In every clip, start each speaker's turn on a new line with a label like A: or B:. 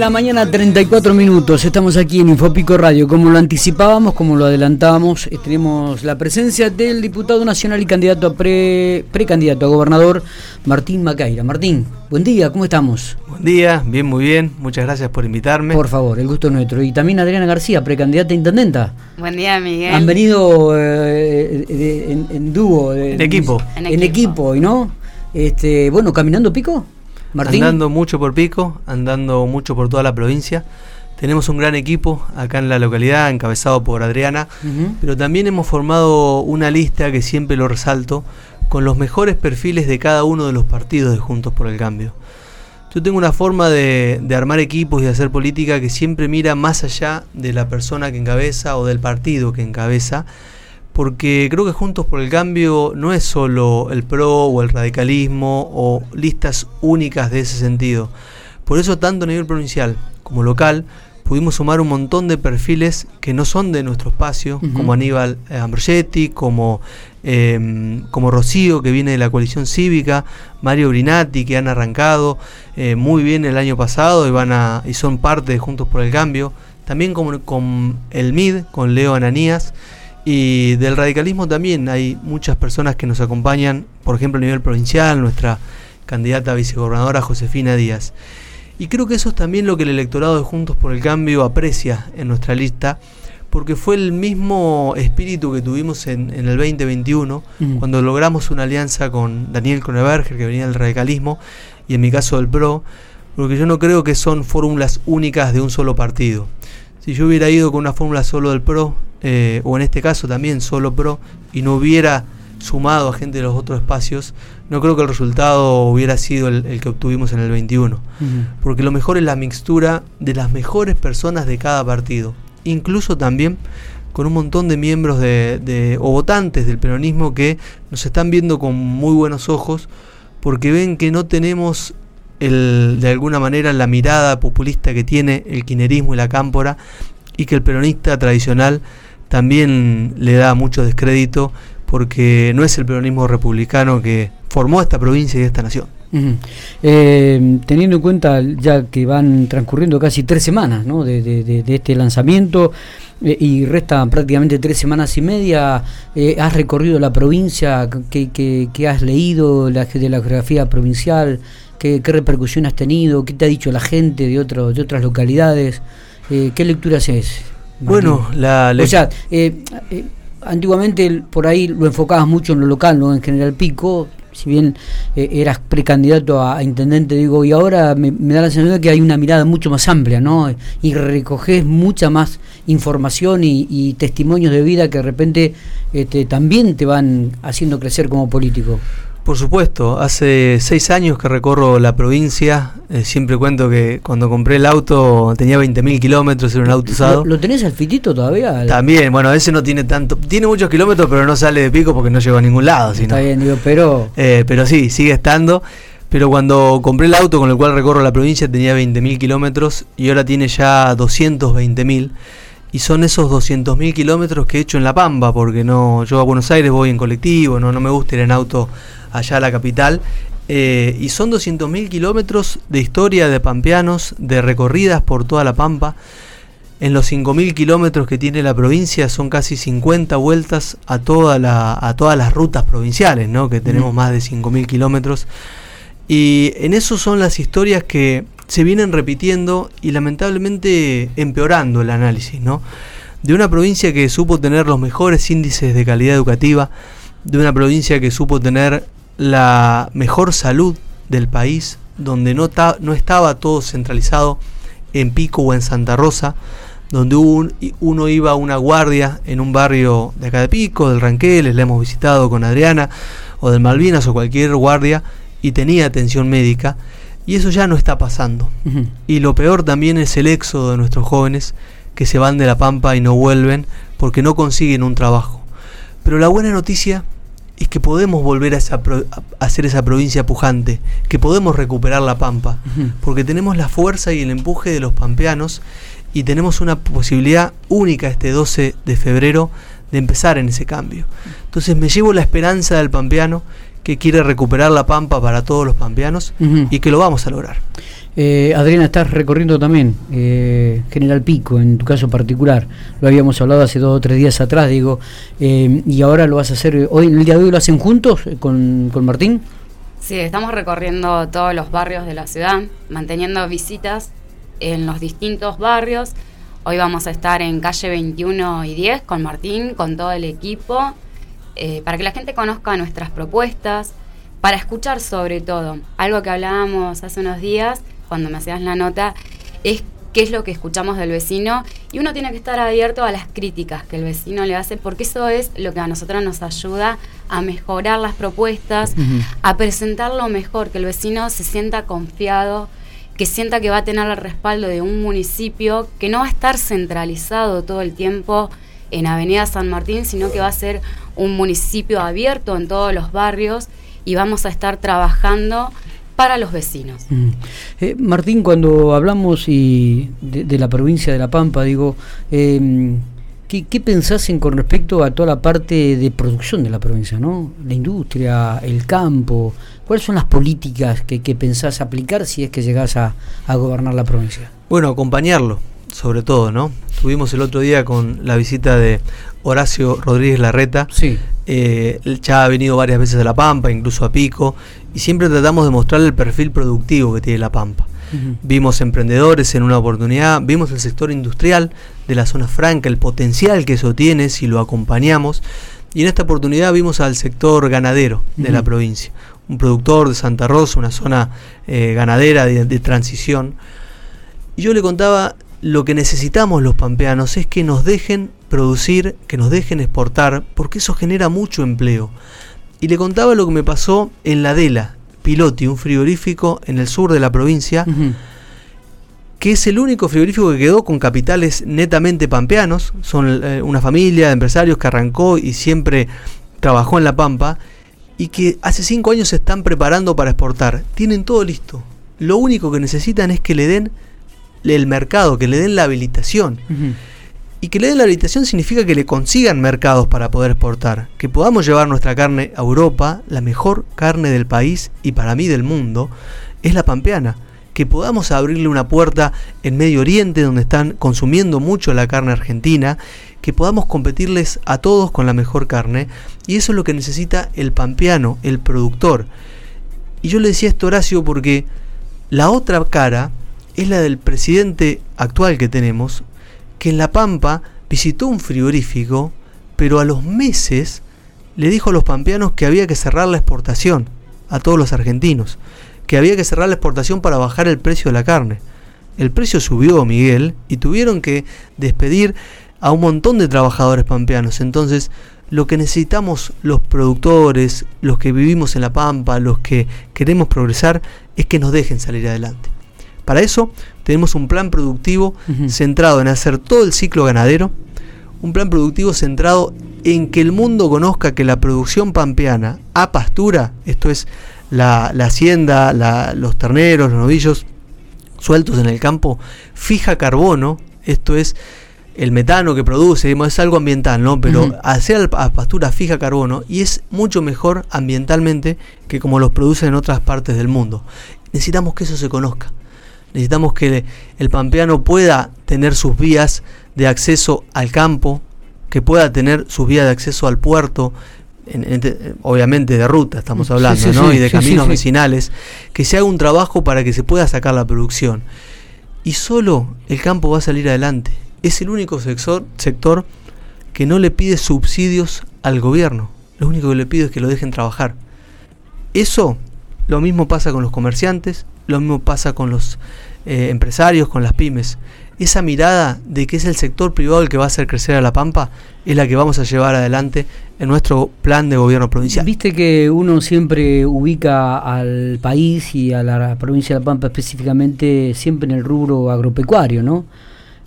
A: La mañana 34 minutos, estamos aquí en Infopico Radio, como lo anticipábamos, como lo adelantábamos, eh, tenemos la presencia del diputado nacional y candidato a pre, precandidato a gobernador, Martín Macaira. Martín, buen día, ¿cómo estamos?
B: Buen día, bien, muy bien, muchas gracias por invitarme.
A: Por favor, el gusto es nuestro. Y también Adriana García, precandidata a intendenta.
C: Buen día, Miguel.
A: Han venido eh, de- en, en dúo. de-
B: En equipo.
A: En,
C: En
A: equipo, ¿y no? Este, bueno, caminando pico, Martín.
B: Andando mucho por Pico, andando mucho por toda la provincia. Tenemos un gran equipo acá en la localidad, encabezado por Adriana,
A: Ujú.
B: pero también hemos formado una lista que siempre lo resalto, con los mejores perfiles de cada uno de los partidos de Juntos por el Cambio. Yo tengo una forma de, de armar equipos y de hacer política que siempre mira más allá de la persona que encabeza o del partido que encabeza, porque creo que Juntos por el Cambio no es solo el PRO o el radicalismo o listas únicas de ese sentido. Por eso tanto a nivel provincial como local pudimos sumar un montón de perfiles que no son de nuestro espacio, como Aníbal eh, Ambrosetti, como, eh, como Rocío, que viene de la coalición cívica, Mario Brinati, que han arrancado eh, muy bien el año pasado y, van a, y son parte de Juntos por el Cambio. También con, con el MID, con Leo Ananías. Y del radicalismo también hay muchas personas que nos acompañan, por ejemplo a nivel provincial, nuestra candidata a vicegobernadora Josefina Díaz. Y creo que eso es también lo que el electorado de Juntos por el Cambio aprecia en nuestra lista, porque fue el mismo espíritu que tuvimos en, en el 2021,
A: Ujú.
B: cuando logramos una alianza con Daniel Kroneberger, que venía del radicalismo, y en mi caso del PRO, porque yo no creo que son fórmulas únicas de un solo partido. Si yo hubiera ido con una fórmula solo del PRO, eh, o en este caso también solo PRO, y no hubiera sumado a gente de los otros espacios, no creo que el resultado hubiera sido el, el que obtuvimos en el 21.
A: Ujú.
B: Porque lo mejor es la mixtura de las mejores personas de cada partido. Incluso también con un montón de miembros de, de- o votantes del peronismo que nos están viendo con muy buenos ojos porque ven que no tenemos el, de alguna manera la mirada populista que tiene el quinerismo y la cámpora y que el peronista tradicional también le da mucho descrédito porque no es el peronismo republicano que formó esta provincia y esta nación.
A: Eh, teniendo en cuenta ya que van transcurriendo casi tres semanas ¿no? de, este lanzamiento eh, y restan prácticamente tres semanas y media, eh, has recorrido la provincia, ¿qué, qué- qué has leído de la geografía provincial? ¿Qué, qué repercusión has tenido? ¿Qué te ha dicho la gente de, otro, de otras localidades? Eh, ¿Qué lectura haces? Martín?
B: Bueno, la,
A: O sea, eh, eh, antiguamente por ahí lo enfocabas mucho en lo local, ¿no? En General Pico, si bien eh, eras precandidato a, a intendente, digo, y ahora me, me da la sensación de que hay una mirada mucho más amplia, ¿no? Y recoges mucha más información y, y testimonios de vida que de repente este, también te van haciendo crecer como político.
B: Por supuesto, hace seis años que recorro la provincia. eh, siempre cuento que cuando compré el auto tenía 20.000 kilómetros, era un auto usado.
A: ¿Lo, lo tenés al fitito todavía?
B: También, bueno, ese no tiene tanto. Tiene muchos kilómetros, pero no sale de pico porque no llegó a ningún lado. si
A: Está bien, digo, pero...
B: Eh, pero sí, sigue estando. Pero cuando compré el auto con el cual recorro la provincia tenía 20.000 kilómetros y ahora tiene ya 220.000. Y son esos 200.000 kilómetros que he hecho en La Pampa, porque no yo a Buenos Aires voy en colectivo, no, no me gusta ir en auto allá a la capital. Eh, y son 200.000 kilómetros de historia de pampeanos, de recorridas por toda La Pampa. En los 5.000 kilómetros que tiene la provincia son casi 50 vueltas a, toda la, a todas las rutas provinciales, ¿no? que tenemos
A: Mm.
B: más de 5.000 kilómetros. Y en eso son las historias que se vienen repitiendo y lamentablemente empeorando el análisis, ¿no? De una provincia que supo tener los mejores índices de calidad educativa, de una provincia que supo tener la mejor salud del país, donde no, no estaba todo centralizado en Pico o en Santa Rosa, donde un- uno iba a una guardia en un barrio de acá de Pico, del Ranqueles, la hemos visitado con Adriana, o del Malvinas o cualquier guardia, y tenía atención médica, y eso ya no está pasando. Y lo peor también es el éxodo de nuestros jóvenes que se van de la pampa y no vuelven porque no consiguen un trabajo. Pero la buena noticia es que podemos volver a, esa pro- a hacer esa provincia pujante, que podemos recuperar la pampa, porque tenemos la fuerza y el empuje de los pampeanos y tenemos una posibilidad única este 12 de febrero de empezar en ese cambio. Entonces me llevo la esperanza del pampeano que quiere recuperar la pampa para todos los pampeanos y que lo vamos a lograr.
A: Eh, Adriana, estás recorriendo también eh, General Pico, en tu caso particular. Lo habíamos hablado hace dos o tres días atrás, digo, eh, y ahora lo vas a hacer, hoy en el día de hoy lo hacen juntos con, con Martín.
C: Sí, estamos recorriendo todos los barrios de la ciudad, manteniendo visitas en los distintos barrios. Hoy vamos a estar en calle 21 y 10 con Martín, con todo el equipo, para que la gente conozca nuestras propuestas, para escuchar sobre todo. Algo que hablábamos hace unos días cuando me hacías la nota, es qué es lo que escuchamos del vecino y uno tiene que estar abierto a las críticas que el vecino le hace porque eso es lo que a nosotros nos ayuda a mejorar las propuestas, a presentarlo mejor, que el vecino se sienta confiado, que sienta que va a tener el respaldo de un municipio, que no va a estar centralizado todo el tiempo en Avenida San Martín, sino que va a ser un municipio abierto en todos los barrios y vamos a estar trabajando para los vecinos. Mm.
A: Eh, Martín, cuando hablamos y de, la provincia de La Pampa, digo, eh, ¿qué, ¿qué, pensás en con respecto a toda la parte de producción de la provincia, no? La industria, el campo, ¿cuáles son las políticas que, pensás aplicar si es que llegás a, a gobernar la provincia?
B: Bueno, acompañarlo, sobre todo, ¿no? Tuvimos el otro día con la visita de Horacio Rodríguez Larreta.
A: Sí.
B: Eh, ya ha venido varias veces a La Pampa, incluso a Pico, y siempre tratamos de mostrarle el perfil productivo que tiene La Pampa. Vimos emprendedores en una oportunidad, vimos el sector industrial de la zona franca, el potencial que eso tiene si lo acompañamos, y en esta oportunidad vimos al sector ganadero de la provincia, un productor de Santa Rosa, una zona eh, ganadera de transición. Y yo le contaba lo que necesitamos los pampeanos es que nos dejen producir, que nos dejen exportar, porque eso genera mucho empleo. Y le contaba lo que me pasó en la Dela, Piloti, un frigorífico en el sur de la provincia, que es el único frigorífico que quedó con capitales netamente pampeanos. Son eh, una familia de empresarios que arrancó y siempre trabajó en La Pampa y que hace cinco años se están preparando para exportar. Tienen todo listo. Lo único que necesitan es que le den el mercado, que le den la habilitación. Y que le den la habilitación significa que le consigan mercados para poder exportar, que podamos llevar nuestra carne a Europa, la mejor carne del país y para mí del mundo, es la pampeana. Que podamos abrirle una puerta en Medio Oriente donde están consumiendo mucho la carne argentina, que podamos competirles a todos con la mejor carne, y eso es lo que necesita el pampeano, el productor. Y yo le decía esto Horacio porque la otra cara es la del presidente actual que tenemos, que en La Pampa visitó un frigorífico, pero a los meses le dijo a los pampeanos que había que cerrar la exportación a todos los argentinos, que había que cerrar la exportación para bajar el precio de la carne. El precio subió, Miguel, y tuvieron que despedir a un montón de trabajadores pampeanos. Entonces, lo que necesitamos los productores, los que vivimos en La Pampa, los que queremos progresar, es que nos dejen salir adelante. Para eso tenemos un plan productivo centrado en hacer todo el ciclo ganadero, un plan productivo centrado en que el mundo conozca que la producción pampeana a pastura, esto es la, hacienda, los terneros, los novillos sueltos en el campo, fija carbono, esto es el metano que produce, es algo ambiental, ¿no? Pero hacer a pastura fija carbono y es mucho mejor ambientalmente que como los producen en otras partes del mundo. Necesitamos que eso se conozca. Necesitamos que el pampeano pueda tener sus vías de acceso al campo, que pueda tener sus vías de acceso al puerto, obviamente de ruta estamos hablando, ¿no? y de caminos vecinales, que se haga un trabajo para que se pueda sacar la producción. Y solo el campo va a salir adelante. Es el único sector, sector que no le pide subsidios al gobierno. Lo único que le pide es que lo dejen trabajar. Eso lo mismo pasa con los comerciantes, lo mismo pasa con los eh, empresarios, con las pymes. Esa mirada de que es el sector privado el que va a hacer crecer a La Pampa es la que vamos a llevar adelante en nuestro plan de gobierno provincial.
A: Viste que uno siempre ubica al país y a la provincia de La Pampa específicamente siempre en el rubro agropecuario, ¿no?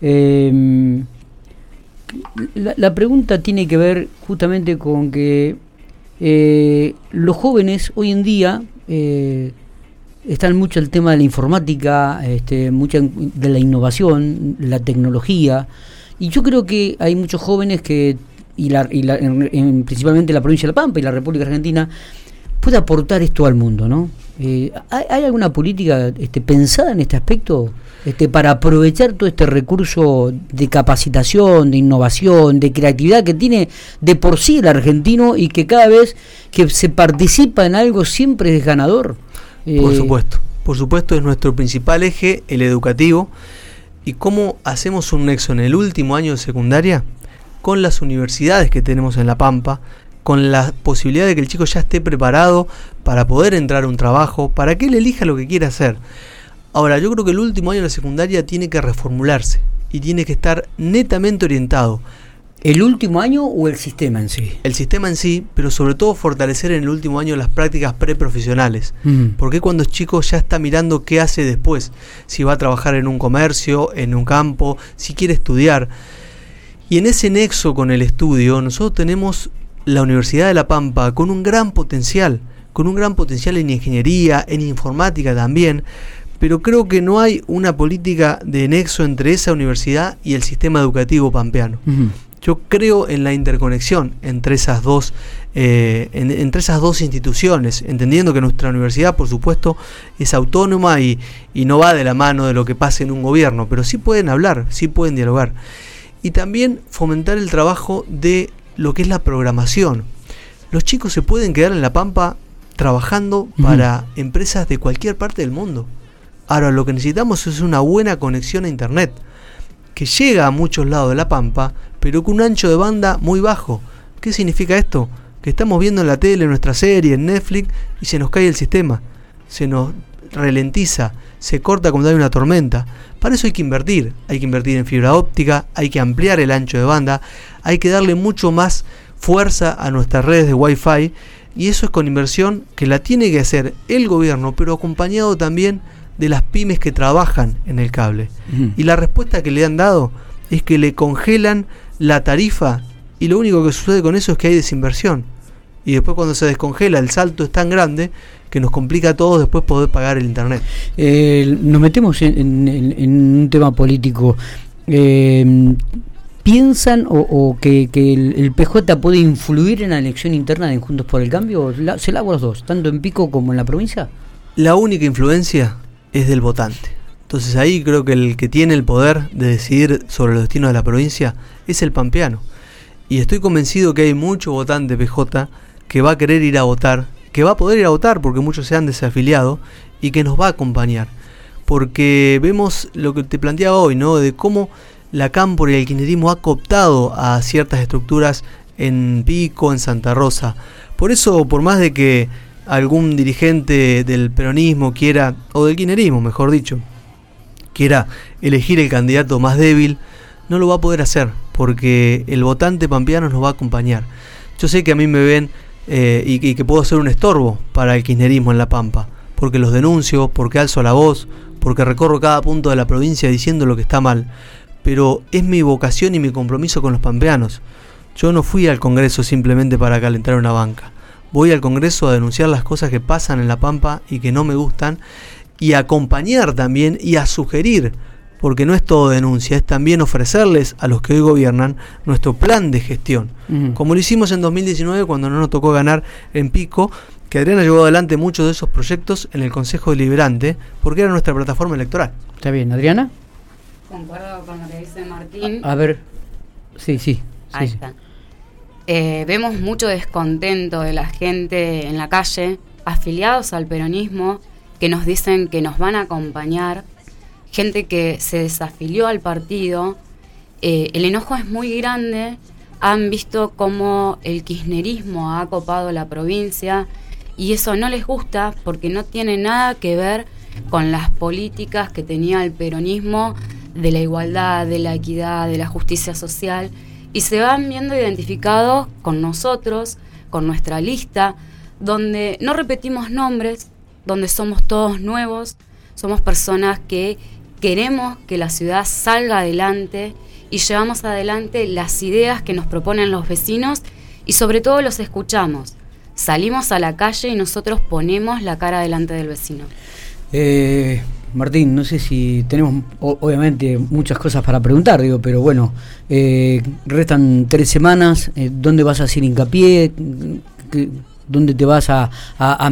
A: Em, la, pregunta tiene que ver justamente con que eh, los jóvenes hoy en día eh, están mucho el tema de la informática, este, mucha de la innovación, la tecnología, y yo creo que hay muchos jóvenes que, y, la, y la, en, principalmente la provincia de La Pampa y la República Argentina, puede aportar esto al mundo, ¿no? Eh, ¿hay, alguna política este, pensada en este aspecto este, para aprovechar todo este recurso de capacitación, de innovación, de creatividad que tiene de por sí el argentino y que cada vez que se participa en algo siempre es ganador?
B: por supuesto, por supuesto es nuestro principal eje, el educativo. ¿Y cómo hacemos un nexo en el último año de secundaria? Con las universidades que tenemos en La Pampa, con la posibilidad de que el chico ya esté preparado para poder entrar a un trabajo, para que él elija lo que quiera hacer. Ahora, yo creo que el último año de la secundaria tiene que reformularse y tiene que estar netamente orientado.
A: ¿El último año o el sistema en sí?
B: El sistema en sí, pero sobre todo fortalecer en el último año las prácticas preprofesionales. Mm. Porque cuando el chico ya está mirando qué hace después, si va a trabajar en un comercio, en un campo, si quiere estudiar. Y en ese nexo con el estudio, nosotros tenemos la Universidad de La Pampa con un gran potencial, con un gran potencial en ingeniería, en informática también, pero creo que no hay una política de nexo entre esa universidad y el sistema educativo pampeano. Yo creo en la interconexión entre esas dos, eh, entre esas dos instituciones, entendiendo que nuestra universidad, por supuesto, es autónoma y, y no va de la mano de lo que pase en un gobierno, pero sí pueden hablar, sí pueden dialogar. Y también fomentar el trabajo de lo que es la programación. Los chicos se pueden quedar en La Pampa trabajando para empresas de cualquier parte del mundo. Ahora lo que necesitamos es una buena conexión a Internet, que llega a muchos lados de La Pampa, pero con un ancho de banda muy bajo. ¿Qué significa esto? Que estamos viendo en la tele nuestra serie, en Netflix, y se nos cae el sistema, se nos ralentiza, se corta cuando hay una tormenta. Para eso hay que invertir, hay que invertir en fibra óptica, hay que ampliar el ancho de banda, hay que darle mucho más fuerza a nuestras redes de Wi-Fi y eso es con inversión que la tiene que hacer el gobierno, pero acompañado también de las pymes que trabajan en el cable. Y la respuesta que le han dado es que le congelan la tarifa y lo único que sucede con eso es que hay desinversión. Y después cuando se descongela el salto es tan grande que nos complica a todos después poder pagar el Internet.
A: Eh, nos metemos en, un tema político. Eh, ¿Piensan o, que, el, PJ puede influir en la elección interna de Juntos por el Cambio? ¿Se la hago los dos, tanto en Pico como en la provincia?
B: La única influencia es del votante. Entonces ahí creo que el que tiene el poder de decidir sobre los destinos de la provincia es el pampeano. Y estoy convencido que hay mucho votante PJ que va a querer ir a votar que va a poder ir a votar porque muchos se han desafiliado y que nos va a acompañar. Porque vemos lo que te planteaba hoy, ¿no? De cómo la Cámpora y el kirchnerismo ha cooptado a ciertas estructuras en Pico, en Santa Rosa. Por eso, por más de que algún dirigente del peronismo quiera, o del kirchnerismo, mejor dicho, quiera elegir el candidato más débil, no lo va a poder hacer, porque el votante pampeano nos va a acompañar. Yo sé que a mí me ven eh, y, que puedo ser un estorbo para el kirchnerismo en La Pampa, porque los denuncio, porque alzo la voz, porque recorro cada punto de la provincia diciendo lo que está mal, pero es mi vocación y mi compromiso con los pampeanos. Yo no fui al Congreso simplemente para calentar una banca. Voy al Congreso a denunciar las cosas que pasan en La Pampa y que no me gustan y a acompañar también y a sugerir porque no es todo denuncia, es también ofrecerles a los que hoy gobiernan nuestro plan de gestión. Como lo hicimos en 2019 cuando no nos tocó ganar en Pico, que Adriana llevó adelante muchos de esos proyectos en el Consejo Deliberante, porque era nuestra plataforma electoral.
A: Está bien, Adriana.
C: Concuerdo con lo que dice Martín.
A: A, ver, sí, sí.
C: Ahí está. Eh, vemos mucho descontento de la gente en la calle, afiliados al peronismo, que nos dicen que nos van a acompañar gente que se desafilió al partido. Eh, el enojo es muy grande. Han visto cómo el kirchnerismo ha copado la provincia y eso no les gusta porque no tiene nada que ver con las políticas que tenía el peronismo de la igualdad, de la equidad, de la justicia social y se van viendo identificados con nosotros, con nuestra lista, donde no repetimos nombres, donde somos todos nuevos, somos personas que queremos que la ciudad salga adelante y llevamos adelante las ideas que nos proponen los vecinos y sobre todo los escuchamos. Salimos a la calle y nosotros ponemos la cara delante del vecino.
A: Eh, Martín, no sé si tenemos obviamente muchas cosas para preguntar, digo, pero bueno, eh, restan tres semanas, eh, ¿dónde vas a hacer hincapié? ¿Dónde te vas a,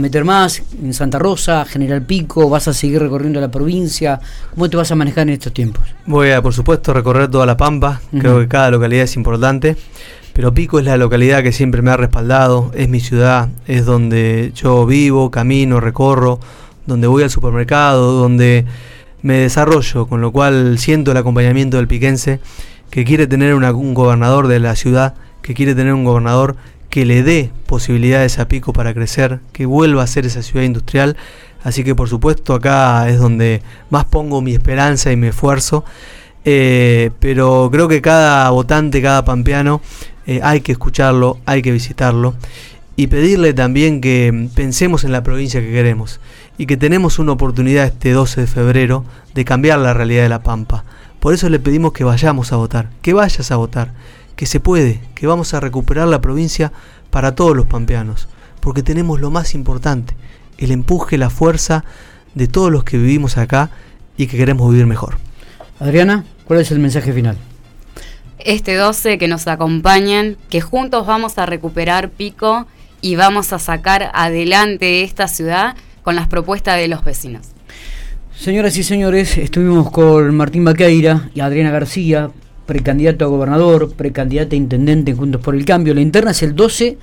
A: meter más? ¿En Santa Rosa, General Pico? ¿Vas a seguir recorriendo la provincia? ¿Cómo te vas a manejar en estos tiempos?
B: Voy a, por supuesto, recorrer toda la Pampa. Creo que cada localidad es importante. Pero Pico es la localidad que siempre me ha respaldado, es mi ciudad, es donde yo vivo, camino, recorro, donde voy al supermercado, donde me desarrollo, con lo cual siento el acompañamiento del piquense que quiere tener un gobernador de la ciudad, que quiere tener un gobernador que le dé posibilidades a Pico para crecer, que vuelva a ser esa ciudad industrial. Así que por supuesto acá es donde más pongo mi esperanza y mi esfuerzo. Eh, pero creo que cada votante, cada pampeano eh, hay que escucharlo, hay que visitarlo y pedirle también que pensemos en la provincia que queremos y que tenemos una oportunidad este 12 de febrero de cambiar la realidad de La Pampa. Por eso le pedimos que vayamos a votar, que vayas a votar, que se puede, que vamos a recuperar la provincia para todos los pampeanos, porque tenemos lo más importante, el empuje, la fuerza de todos los que vivimos acá y que queremos vivir mejor.
A: Adriana, ¿cuál es el mensaje final?
C: este 12 que nos acompañen, que juntos vamos a recuperar Pico y vamos a sacar adelante esta ciudad con las propuestas de los vecinos.
A: Señoras y señores, estuvimos con Martín Baqueira y Adriana García, precandidato a gobernador, precandidata a intendente Juntos por el Cambio. La interna es el 12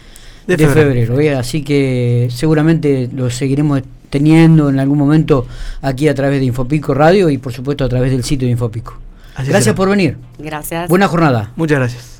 A: de, febrero, ¿eh? así que seguramente lo seguiremos teniendo en algún momento aquí a través de Infopico Radio y por supuesto a través del sitio de Infopico gracias por venir.
C: Gracias.
A: Buena jornada.
B: Muchas gracias.